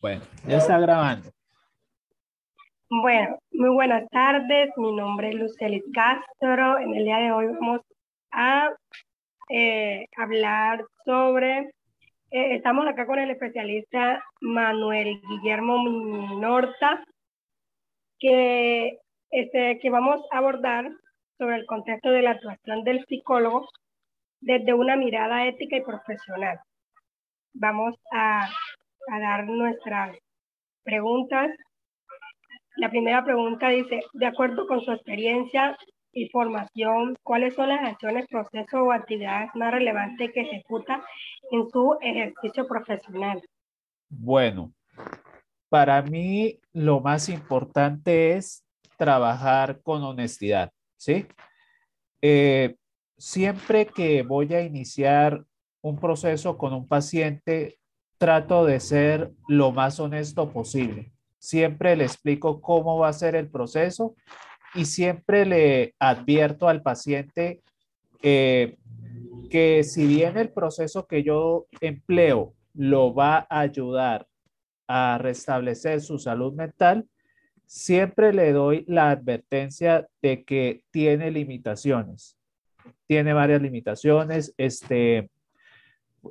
Bueno, ya está grabando. Bueno, muy buenas tardes. Mi nombre es Lucelis Castro. En el día de hoy vamos a eh, hablar sobre, eh, estamos acá con el especialista Manuel Guillermo Minorta, que, este, que vamos a abordar sobre el contexto de la actuación del psicólogo desde una mirada ética y profesional. Vamos a, a dar nuestras preguntas la primera pregunta dice, de acuerdo con su experiencia y formación, ¿cuáles son las acciones, procesos o actividades más relevantes que ejecuta en su ejercicio profesional? Bueno, para mí lo más importante es trabajar con honestidad, ¿sí? Eh, siempre que voy a iniciar un proceso con un paciente, trato de ser lo más honesto posible. Siempre le explico cómo va a ser el proceso y siempre le advierto al paciente eh, que si bien el proceso que yo empleo lo va a ayudar a restablecer su salud mental, siempre le doy la advertencia de que tiene limitaciones. Tiene varias limitaciones, este,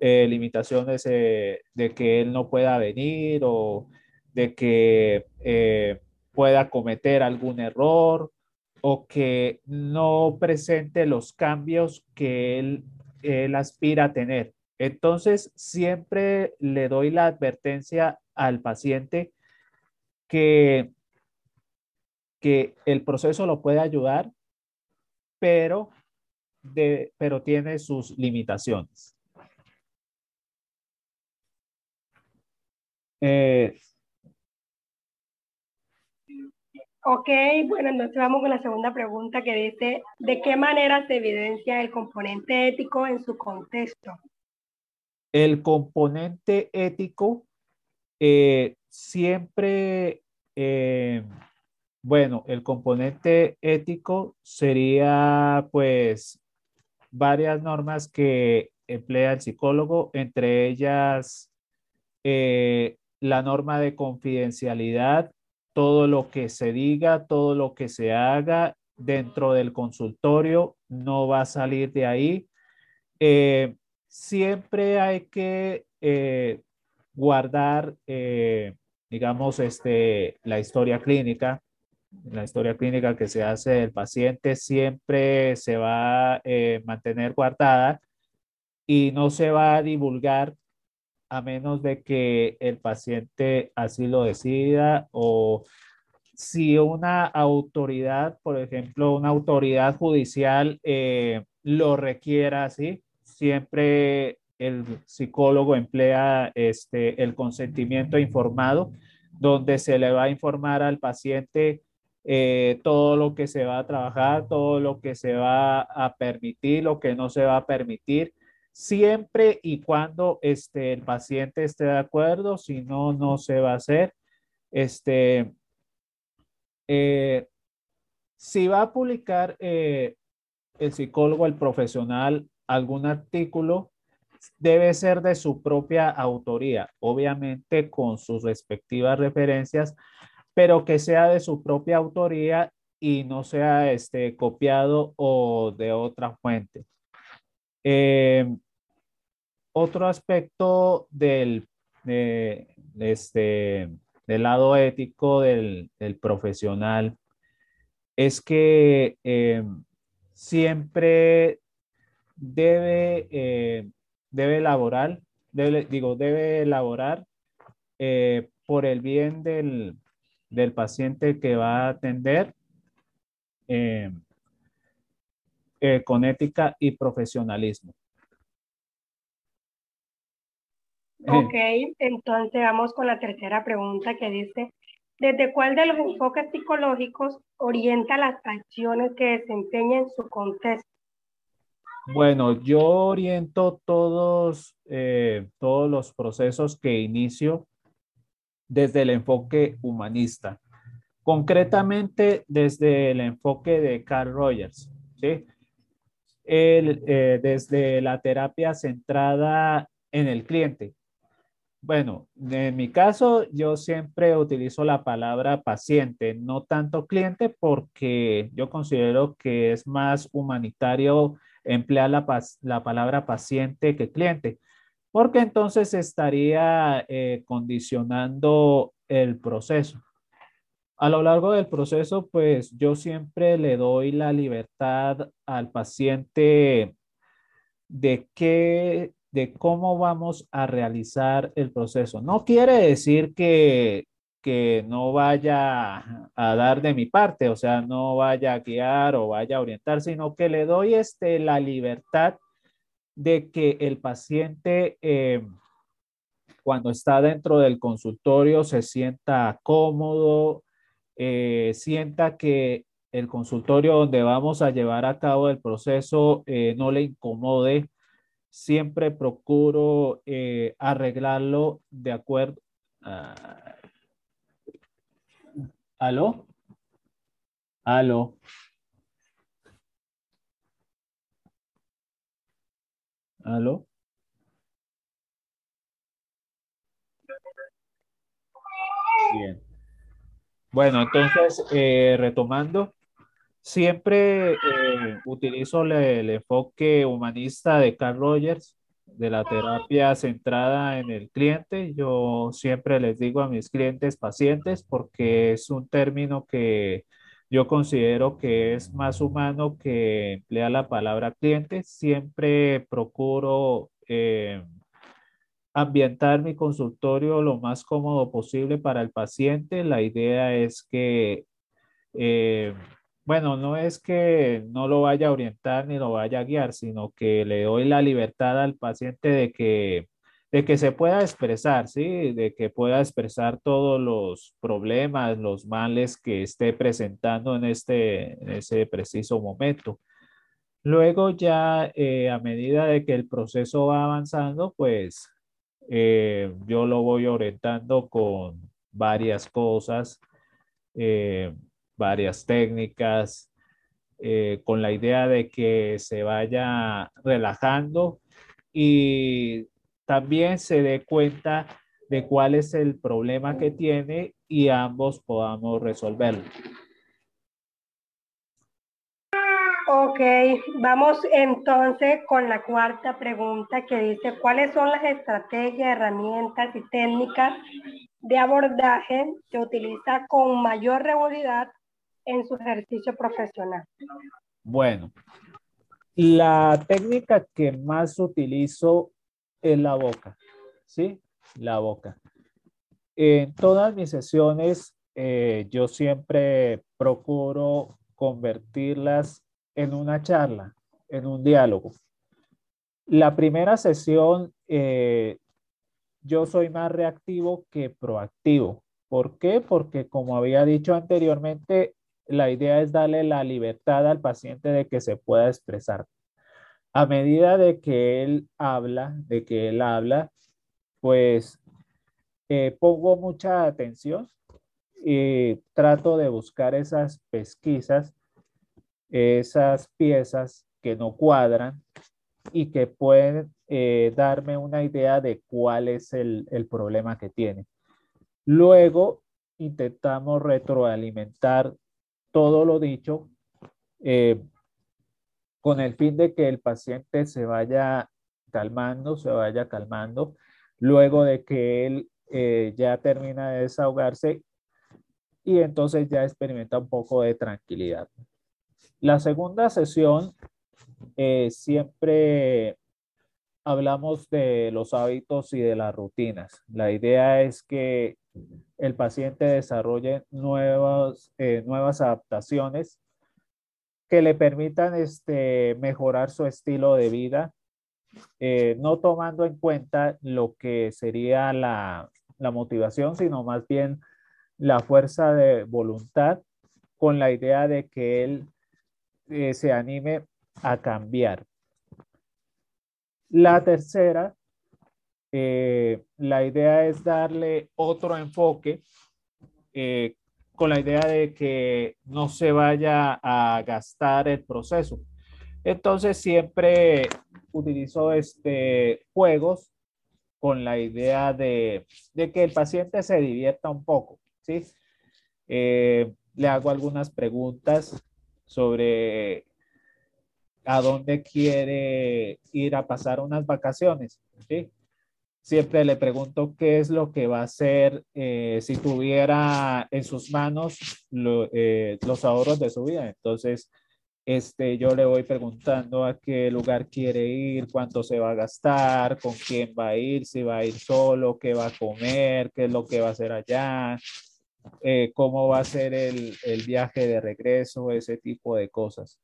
eh, limitaciones eh, de que él no pueda venir o de que eh, pueda cometer algún error o que no presente los cambios que él, aspira a tener. Entonces, siempre le doy la advertencia al paciente que, que el proceso lo puede ayudar, pero, de, pero tiene sus limitaciones. Eh, Ok, bueno, entonces vamos con la segunda pregunta que dice, ¿de qué manera se evidencia el componente ético en su contexto? El componente ético eh, siempre, eh, bueno, el componente ético sería pues varias normas que emplea el psicólogo, entre ellas eh, la norma de confidencialidad todo lo que se diga, todo lo que se haga dentro del consultorio no va a salir de ahí. Eh, siempre hay que eh, guardar, eh, digamos, este, la historia clínica. La historia clínica que se hace del paciente siempre se va a mantener guardada y no se va a divulgar a menos de que el paciente así lo decida o si una autoridad, por ejemplo, una autoridad judicial eh, lo requiera así, siempre el psicólogo emplea este, el consentimiento informado, donde se le va a informar al paciente eh, todo lo que se va a trabajar, todo lo que se va a permitir, lo que no se va a permitir siempre y cuando este, el paciente esté de acuerdo, si no, no se va a hacer. Este, eh, si va a publicar eh, el psicólogo, el profesional, algún artículo, debe ser de su propia autoría, obviamente con sus respectivas referencias, pero que sea de su propia autoría y no sea este, copiado o de otra fuente. Eh, otro aspecto del, este, del lado ético del, profesional es que eh, siempre debe, eh, debe elaborar, digo, debe elaborar eh, por el bien del, del, paciente que va a atender con ética y profesionalismo. Ok, entonces vamos con la tercera pregunta que dice, ¿desde cuál de los enfoques psicológicos orienta las acciones que desempeña en su contexto? Bueno, yo oriento todos, eh, todos los procesos que inicio desde el enfoque humanista, concretamente desde el enfoque de Carl Rogers, ¿sí? El, eh, desde la terapia centrada en el cliente, bueno, en mi caso yo siempre utilizo la palabra paciente, no tanto cliente, porque yo considero que es más humanitario emplear la, la palabra paciente que cliente, porque entonces estaría eh, condicionando el proceso. A lo largo del proceso, pues yo siempre le doy la libertad al paciente de qué de cómo vamos a realizar el proceso. No quiere decir que, que no vaya a dar de mi parte, o sea, no vaya a guiar o vaya a orientar, sino que le doy este, la libertad de que el paciente eh, cuando está dentro del consultorio se sienta cómodo, eh, sienta que el consultorio donde vamos a llevar a cabo el proceso eh, no le incomode, siempre procuro eh, arreglarlo de acuerdo. Uh, ¿Aló? ¿Aló? ¿Aló? Bien. Bueno, entonces, eh, retomando, Siempre eh, utilizo el, enfoque humanista de Carl Rogers, de la terapia centrada en el cliente. Yo siempre les digo a mis clientes pacientes porque es un término que yo considero que es más humano que emplea la palabra cliente. Siempre procuro eh, ambientar mi consultorio lo más cómodo posible para el paciente. La idea es que eh, bueno, no es que no lo vaya a orientar ni lo vaya a guiar, sino que le doy la libertad al paciente de que, de que se pueda expresar, ¿sí? De que pueda expresar todos los problemas, los males que esté presentando en este ese preciso momento. Luego ya eh, a medida de que el proceso va avanzando, pues eh, yo lo voy orientando con varias cosas. Eh, varias técnicas, eh, con la idea de que se vaya relajando y también se dé cuenta de cuál es el problema que tiene y ambos podamos resolverlo. Ok, vamos entonces con la cuarta pregunta que dice, ¿cuáles son las estrategias, herramientas y técnicas de abordaje que utiliza con mayor regularidad en su ejercicio profesional? Bueno, la técnica que más utilizo es la boca, ¿sí? La boca. En todas mis sesiones, eh, yo siempre procuro convertirlas en una charla, en un diálogo. La primera sesión, eh, yo soy más reactivo que proactivo. ¿Por qué? Porque como había dicho anteriormente, la idea es darle la libertad al paciente de que se pueda expresar. A medida de que él habla, de que él habla, pues eh, pongo mucha atención y trato de buscar esas pesquisas, esas piezas que no cuadran y que pueden eh, darme una idea de cuál es el, el problema que tiene. Luego intentamos retroalimentar todo lo dicho eh, con el fin de que el paciente se vaya calmando, se vaya calmando, luego de que él eh, ya termina de desahogarse y entonces ya experimenta un poco de tranquilidad. La segunda sesión eh, siempre hablamos de los hábitos y de las rutinas. La idea es que el paciente desarrolle nuevas, eh, nuevas adaptaciones que le permitan este, mejorar su estilo de vida, eh, no tomando en cuenta lo que sería la, motivación, sino más bien la fuerza de voluntad con la idea de que él eh, se anime a cambiar. La tercera eh, la idea es darle otro enfoque eh, con la idea de que no se vaya a gastar el proceso. Entonces siempre utilizo este, juegos con la idea de, de que el paciente se divierta un poco, ¿sí? Eh, le hago algunas preguntas sobre a dónde quiere ir a pasar unas vacaciones, ¿sí? Siempre le pregunto qué es lo que va a hacer eh, si tuviera en sus manos eh, los ahorros de su vida. Entonces, este, yo le voy preguntando a qué lugar quiere ir, cuánto se va a gastar, con quién va a ir, si va a ir solo, qué va a comer, qué es lo que va a hacer allá, eh, cómo va a ser el, el, viaje de regreso, ese tipo de cosas.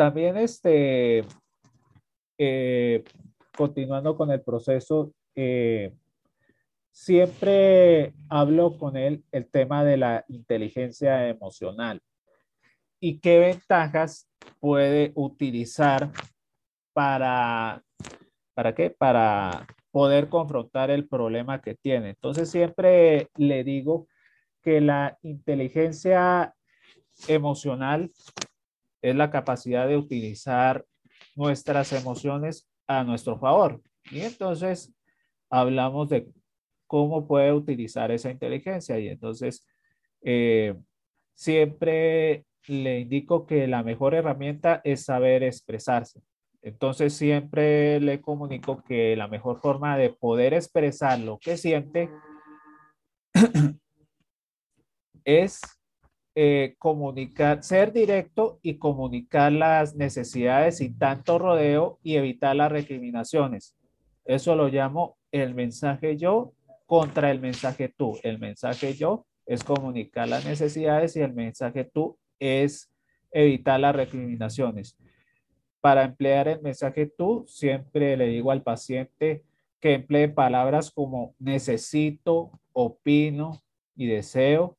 También, este, eh, continuando con el proceso, eh, siempre hablo con él el tema de la inteligencia emocional y qué ventajas puede utilizar para, ¿para qué? Para poder confrontar el problema que tiene. Entonces siempre le digo que la inteligencia emocional es la capacidad de utilizar nuestras emociones a nuestro favor. Y entonces hablamos de cómo puede utilizar esa inteligencia. Y entonces eh, siempre le indico que la mejor herramienta es saber expresarse. Entonces siempre le comunico que la mejor forma de poder expresar lo que siente es eh, comunicar, ser directo y comunicar las necesidades sin tanto rodeo y evitar las recriminaciones. Eso lo llamo el mensaje yo contra el mensaje tú. El mensaje yo es comunicar las necesidades y el mensaje tú es evitar las recriminaciones. Para emplear el mensaje tú, siempre le digo al paciente que emplee palabras como necesito, opino y deseo.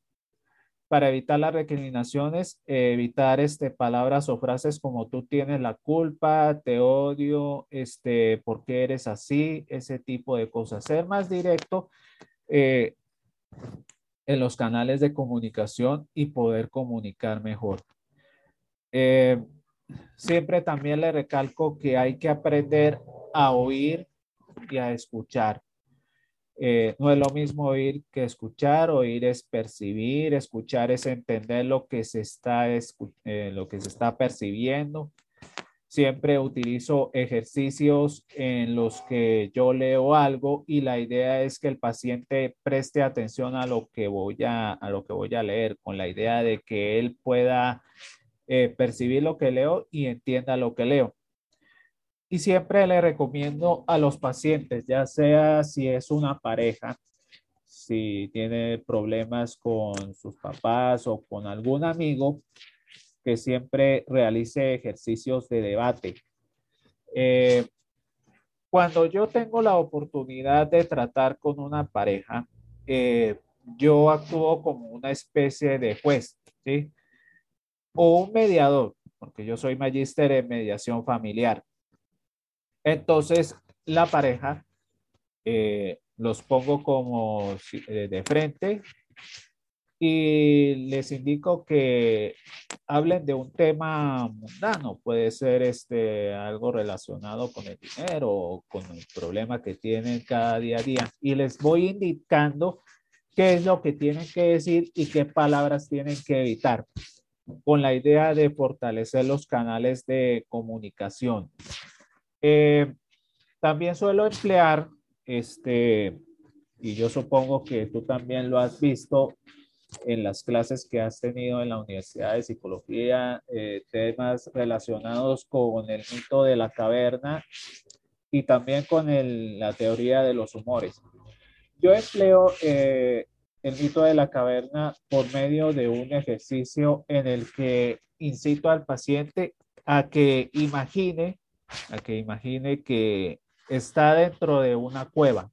Para evitar las recriminaciones, evitar este, palabras o frases como tú tienes la culpa, te odio, este, ¿por qué eres así? Ese tipo de cosas. Ser más directo eh, en los canales de comunicación y poder comunicar mejor. Eh, siempre también le recalco que hay que aprender a oír y a escuchar. Eh, no es lo mismo oír que escuchar, oír es percibir, escuchar es entender lo que se está, eh, lo que se está percibiendo Siempre utilizo ejercicios en los que yo leo algo y la idea es que el paciente preste atención a lo que voy a, a lo que voy a leer, con la idea de que él pueda eh, percibir lo que leo y entienda lo que leo. Y siempre le recomiendo a los pacientes, ya sea si es una pareja, si tiene problemas con sus papás o con algún amigo, que siempre realice ejercicios de debate. Eh, cuando yo tengo la oportunidad de tratar con una pareja, eh, yo actúo como una especie de juez, ¿sí? O un mediador, porque yo soy magíster en mediación familiar. Entonces, la pareja eh, los pongo como de frente y les indico que hablen de un tema mundano, puede ser este, algo relacionado con el dinero o con el problema que tienen cada día a día. Y les voy indicando qué es lo que tienen que decir y qué palabras tienen que evitar, con la idea de fortalecer los canales de comunicación. Eh, también suelo emplear, este, y yo supongo que tú también lo has visto, en las clases que has tenido en la Universidad de Psicología, eh, temas relacionados con el mito de la caverna y también con la teoría de los humores. Yo empleo eh, el mito de la caverna por medio de un ejercicio en el que incito al paciente a que imagine, a que imagine que está dentro de una cueva.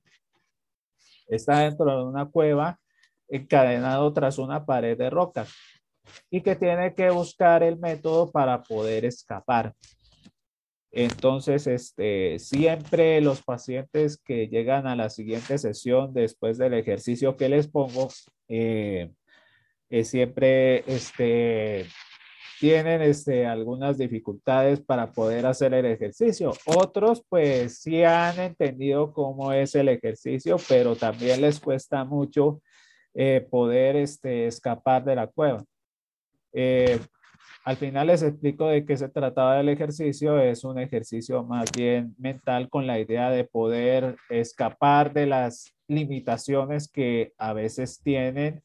Está dentro de una cueva encadenado tras una pared de roca y que tiene que buscar el método para poder escapar. Entonces, este, siempre los pacientes que llegan a la siguiente sesión después del ejercicio que les pongo, eh, siempre este, tienen este, algunas dificultades para poder hacer el ejercicio. Otros pues sí han entendido cómo es el ejercicio, pero también les cuesta mucho eh, poder este, escapar de la cueva. Eh, al final les explico de qué se trataba el ejercicio. Es un ejercicio más bien mental con la idea de poder escapar de las limitaciones que a veces tienen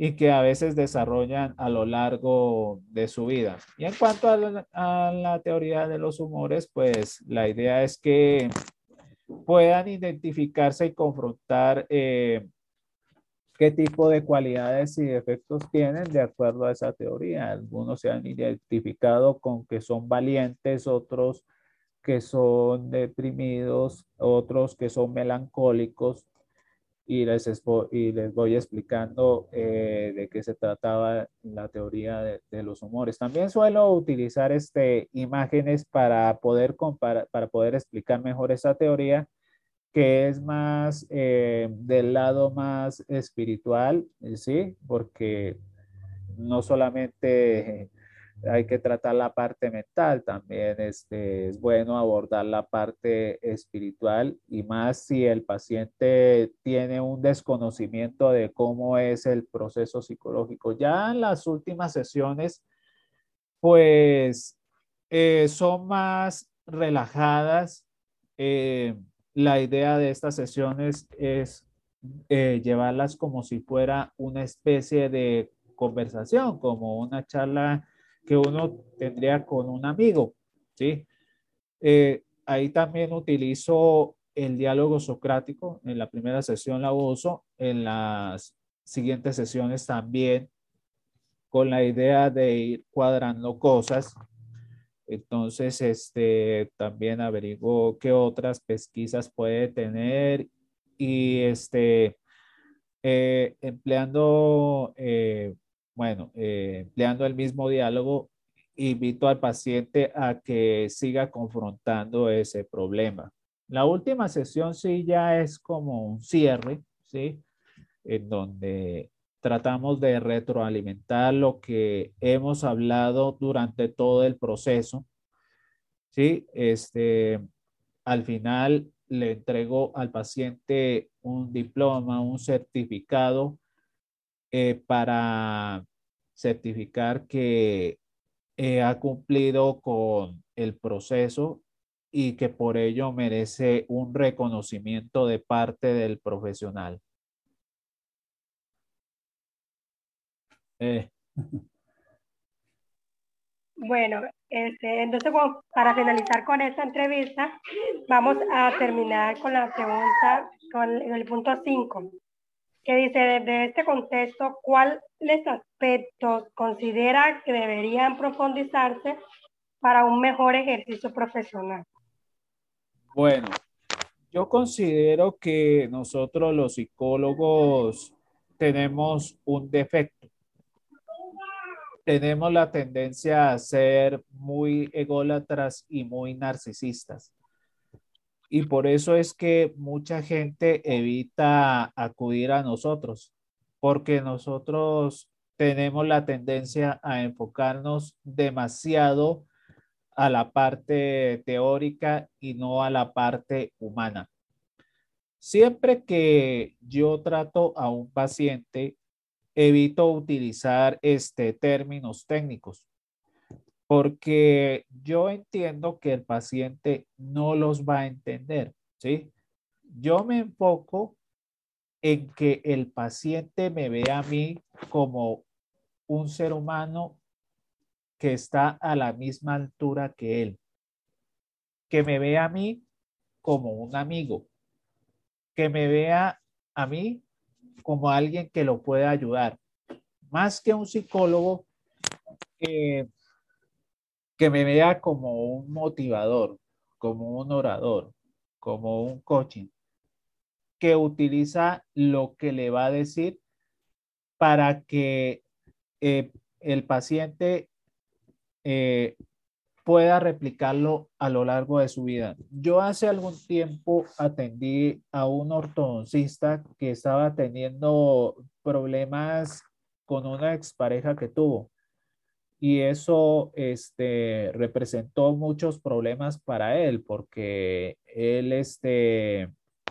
y que a veces desarrollan a lo largo de su vida. Y en cuanto a la, teoría de los humores, pues la idea es que puedan identificarse y confrontar eh, qué tipo de cualidades y defectos tienen de acuerdo a esa teoría. Algunos se han identificado con que son valientes, otros que son deprimidos, otros que son melancólicos, y les, y les voy explicando eh, de qué se trataba la teoría de, los humores. También suelo utilizar este, imágenes para poder, comparar, para poder explicar mejor esa teoría, que es más eh, del lado más espiritual, ¿sí? Porque no solamente hay que tratar la parte mental, también este, es bueno abordar la parte espiritual y más si el paciente tiene un desconocimiento de cómo es el proceso psicológico. Ya en las últimas sesiones, pues eh, son más relajadas. Eh, la idea de estas sesiones es eh, llevarlas como si fuera una especie de conversación, como una charla que uno tendría con un amigo, ¿sí? Eh, ahí también utilizo el diálogo socrático, en la primera sesión la uso, en las siguientes sesiones también, con la idea de ir cuadrando cosas. Entonces, este, también averiguo qué otras pesquisas puede tener y este, eh, empleando eh, bueno, eh, empleando el mismo diálogo, invito al paciente a que siga confrontando ese problema. La última sesión sí ya es como un cierre, ¿sí? En donde tratamos de retroalimentar lo que hemos hablado durante todo el proceso, ¿sí? Este, al final le entrego al paciente un diploma, un certificado eh, para certificar que eh, ha cumplido con el proceso y que por ello merece un reconocimiento de parte del profesional. Eh. Bueno, este, entonces para finalizar con esta entrevista, vamos a terminar con la pregunta, con el punto 5 que dice, desde este contexto, ¿cuáles aspectos considera que deberían profundizarse para un mejor ejercicio profesional? Bueno, yo considero que nosotros los psicólogos tenemos un defecto. Tenemos la tendencia a ser muy ególatras y muy narcisistas. Y por eso es que mucha gente evita acudir a nosotros, porque nosotros tenemos la tendencia a enfocarnos demasiado a la parte teórica y no a la parte humana. Siempre que yo trato a un paciente, evito utilizar este términos técnicos porque yo entiendo que el paciente no los va a entender, ¿sí? Yo me enfoco en que el paciente me vea a mí como un ser humano que está a la misma altura que él, que me vea a mí como un amigo, que me vea a mí como alguien que lo puede ayudar, más que un psicólogo que que me vea como un motivador, como un orador, como un coaching, que utiliza lo que le va a decir para que eh, el paciente eh, pueda replicarlo a lo largo de su vida. Yo hace algún tiempo atendí a un ortodoncista que estaba teniendo problemas con una expareja que tuvo y eso este, representó muchos problemas para él porque él este,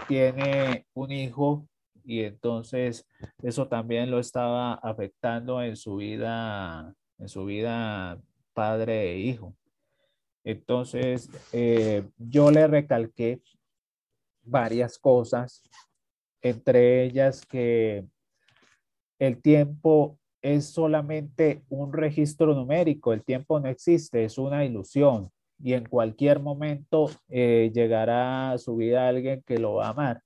tiene un hijo y entonces eso también lo estaba afectando en su vida, en su vida padre e hijo. Entonces, eh, yo le recalqué varias cosas, entre ellas que el tiempo es solamente un registro numérico, el tiempo no existe, es una ilusión y en cualquier momento eh, llegará a su vida alguien que lo va a amar,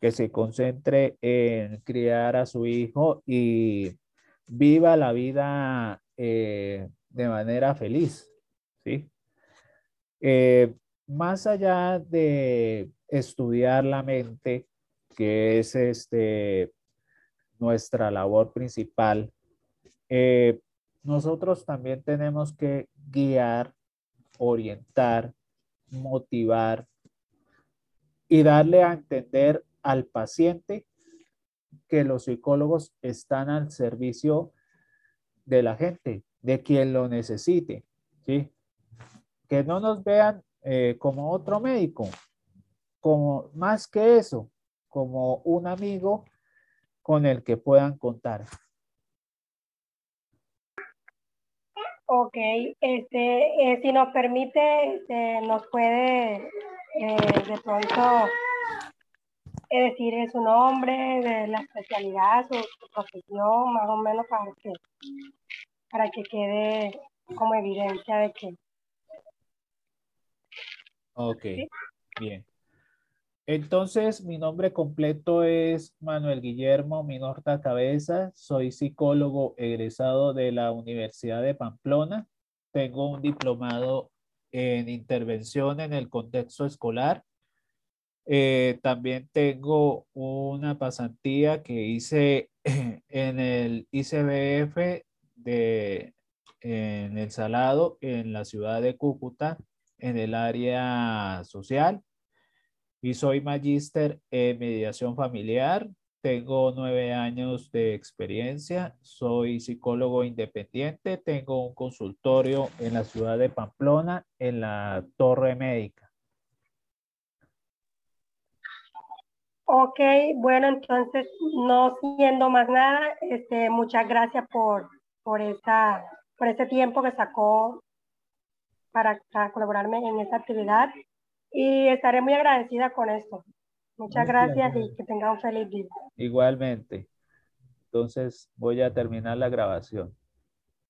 que se concentre en criar a su hijo y viva la vida eh, de manera feliz, ¿sí? Eh, más allá de estudiar la mente, que es este, nuestra labor principal, eh, nosotros también tenemos que guiar, orientar, motivar y darle a entender al paciente que los psicólogos están al servicio de la gente, de quien lo necesite, ¿sí? que no nos vean eh, como otro médico, como más que eso, como un amigo con el que puedan contar. Ok, este, eh, si nos permite, este, nos puede eh, de pronto decir su nombre, de la especialidad, su, profesión, más o menos para que, para que quede como evidencia de que Ok, bien. Entonces, mi nombre completo es Manuel Guillermo Minorta Cabeza. Soy psicólogo egresado de la Universidad de Pamplona. Tengo un diplomado en intervención en el contexto escolar. Eh, también tengo una pasantía que hice en el ICBF de, en El Salado, en la ciudad de Cúcuta en el área social y soy magíster en mediación familiar. Tengo nueve años de experiencia, soy psicólogo independiente, tengo un consultorio en la ciudad de Pamplona, en la Torre Médica. Ok, bueno, entonces, no siendo más nada, este, muchas gracias por, por, esta, por este tiempo que sacó para, colaborarme en esta actividad y estaré muy agradecida con esto. Muchas gracias y que tenga un feliz día. Igualmente. Entonces voy a terminar la grabación.